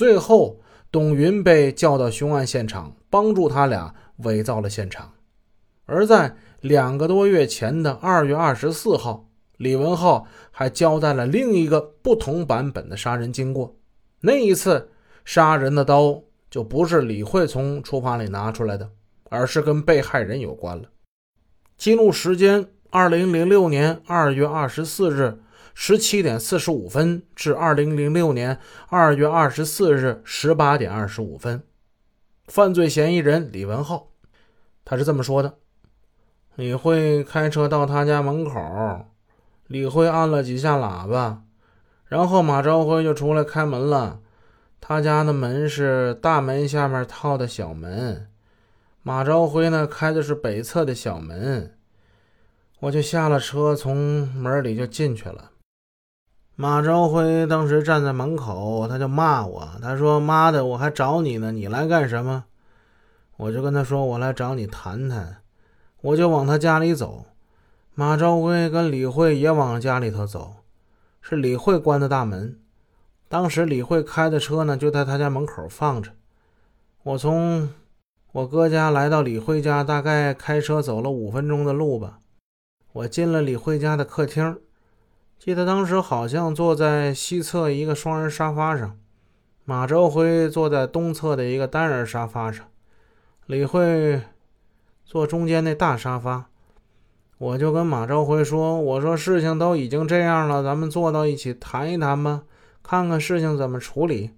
最后，董云被叫到凶案现场，帮助他俩伪造了现场。而在两个多月前的二月二十四号，李文浩还交代了另一个不同版本的杀人经过。那一次杀人的刀就不是李慧从厨房里拿出来的，而是跟被害人有关了。记录时间：二零零六年二月二十四日十七点四十五分至二零零六年二月二十四日十八点二十五分。犯罪嫌疑人李文浩，他是这么说的：李慧开车到他家门口，李慧按了几下喇叭。然后马朝辉就出来开门了，他家的门是大门下面套的小门，马朝辉呢开的是北侧的小门，我就下了车，从门里就进去了。马朝辉当时站在门口，他就骂我，他说：“妈的，我还找你呢，你来干什么？”我就跟他说：“我来找你谈谈。”我就往他家里走，马朝辉跟李慧也往家里头走。是李慧关的大门，当时李慧开的车呢，就在他家门口放着。我从我哥家来到李慧家，大概开车走了五分钟的路吧。我进了李慧家的客厅，记得当时好像坐在西侧一个双人沙发上，马朝辉坐在东侧的一个单人沙发上，李慧坐中间那大沙发。我就跟马朝辉说：“我说事情都已经这样了，咱们坐到一起谈一谈吧，看看事情怎么处理。”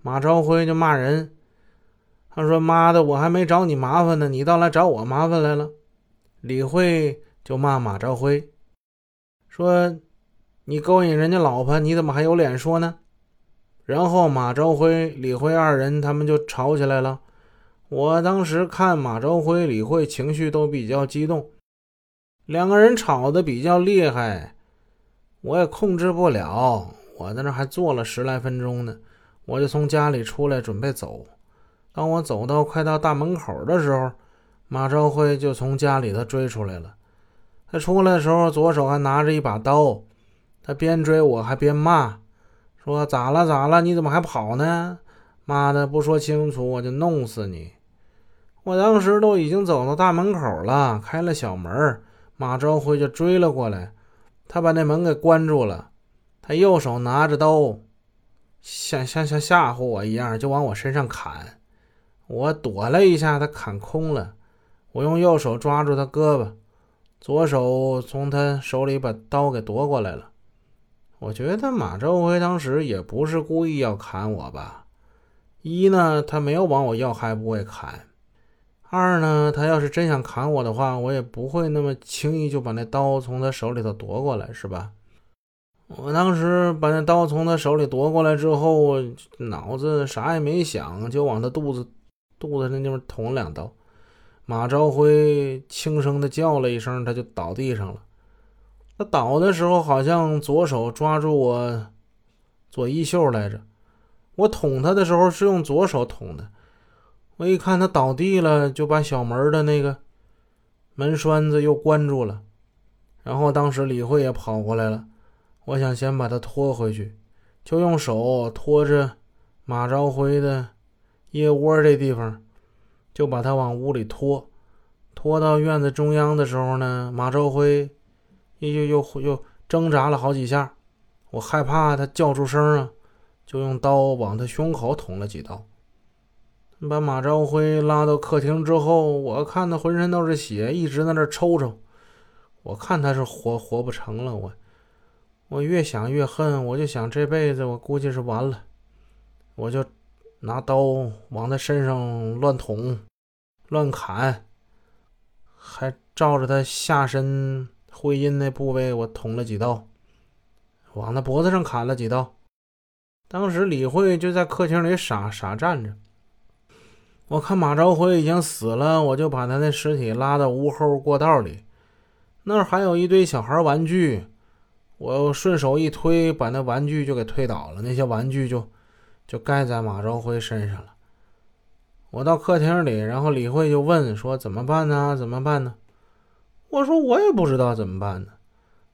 马朝辉就骂人，他说：“妈的，我还没找你麻烦呢，你倒来找我麻烦来了。”李慧就骂马朝辉，说：“你勾引人家老婆，你怎么还有脸说呢？”然后马朝辉、李慧二人他们就吵起来了。我当时看马朝辉、李慧情绪都比较激动。两个人吵得比较厉害，我也控制不了。我在那还坐了十来分钟呢，我就从家里出来准备走。当我走到快到大门口的时候，马昭辉就从家里头追出来了。他出来的时候，左手还拿着一把刀，他边追我还边骂，说：“咋了？咋了？你怎么还跑呢？妈的，不说清楚我就弄死你！”我当时都已经走到大门口了，开了小门。马昭辉就追了过来，他把那门给关住了。他右手拿着刀，像像像吓唬我一样，就往我身上砍。我躲了一下，他砍空了。我用右手抓住他胳膊，左手从他手里把刀给夺过来了。我觉得马昭辉当时也不是故意要砍我吧？一呢，他没有往我要害部位砍。二呢，他要是真想砍我的话，我也不会那么轻易就把那刀从他手里头夺过来，是吧？我当时把那刀从他手里夺过来之后，脑子啥也没想，就往他肚子肚子那地方捅了两刀。马朝辉轻声的叫了一声，他就倒地上了。他倒的时候好像左手抓住我左衣袖来着。我捅他的时候是用左手捅的。我一看他倒地了，就把小门的那个门栓子又关住了。然后当时李慧也跑过来了，我想先把他拖回去，就用手托着马朝辉的腋窝这地方，就把他往屋里拖。拖到院子中央的时候呢，马朝辉又又又又挣扎了好几下，我害怕他叫出声啊，就用刀往他胸口捅了几刀。把马朝辉拉到客厅之后，我看他浑身都是血，一直在那抽抽。我看他是活活不成了。我，我越想越恨，我就想这辈子我估计是完了。我就拿刀往他身上乱捅、乱砍，还照着他下身会阴那部位我捅了几刀，往他脖子上砍了几刀。当时李慧就在客厅里傻傻站着。我看马朝辉已经死了，我就把他那尸体拉到屋后过道里，那儿还有一堆小孩玩具，我顺手一推，把那玩具就给推倒了，那些玩具就就盖在马朝辉身上了。我到客厅里，然后李慧就问说：“怎么办呢？怎么办呢？”我说：“我也不知道怎么办呢。”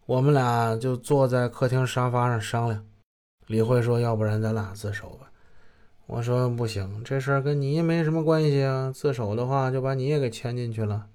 我们俩就坐在客厅沙发上商量。李慧说：“要不然咱俩自首吧。”我说不行，这事儿跟你没什么关系啊，自首的话就把你也给牵进去了。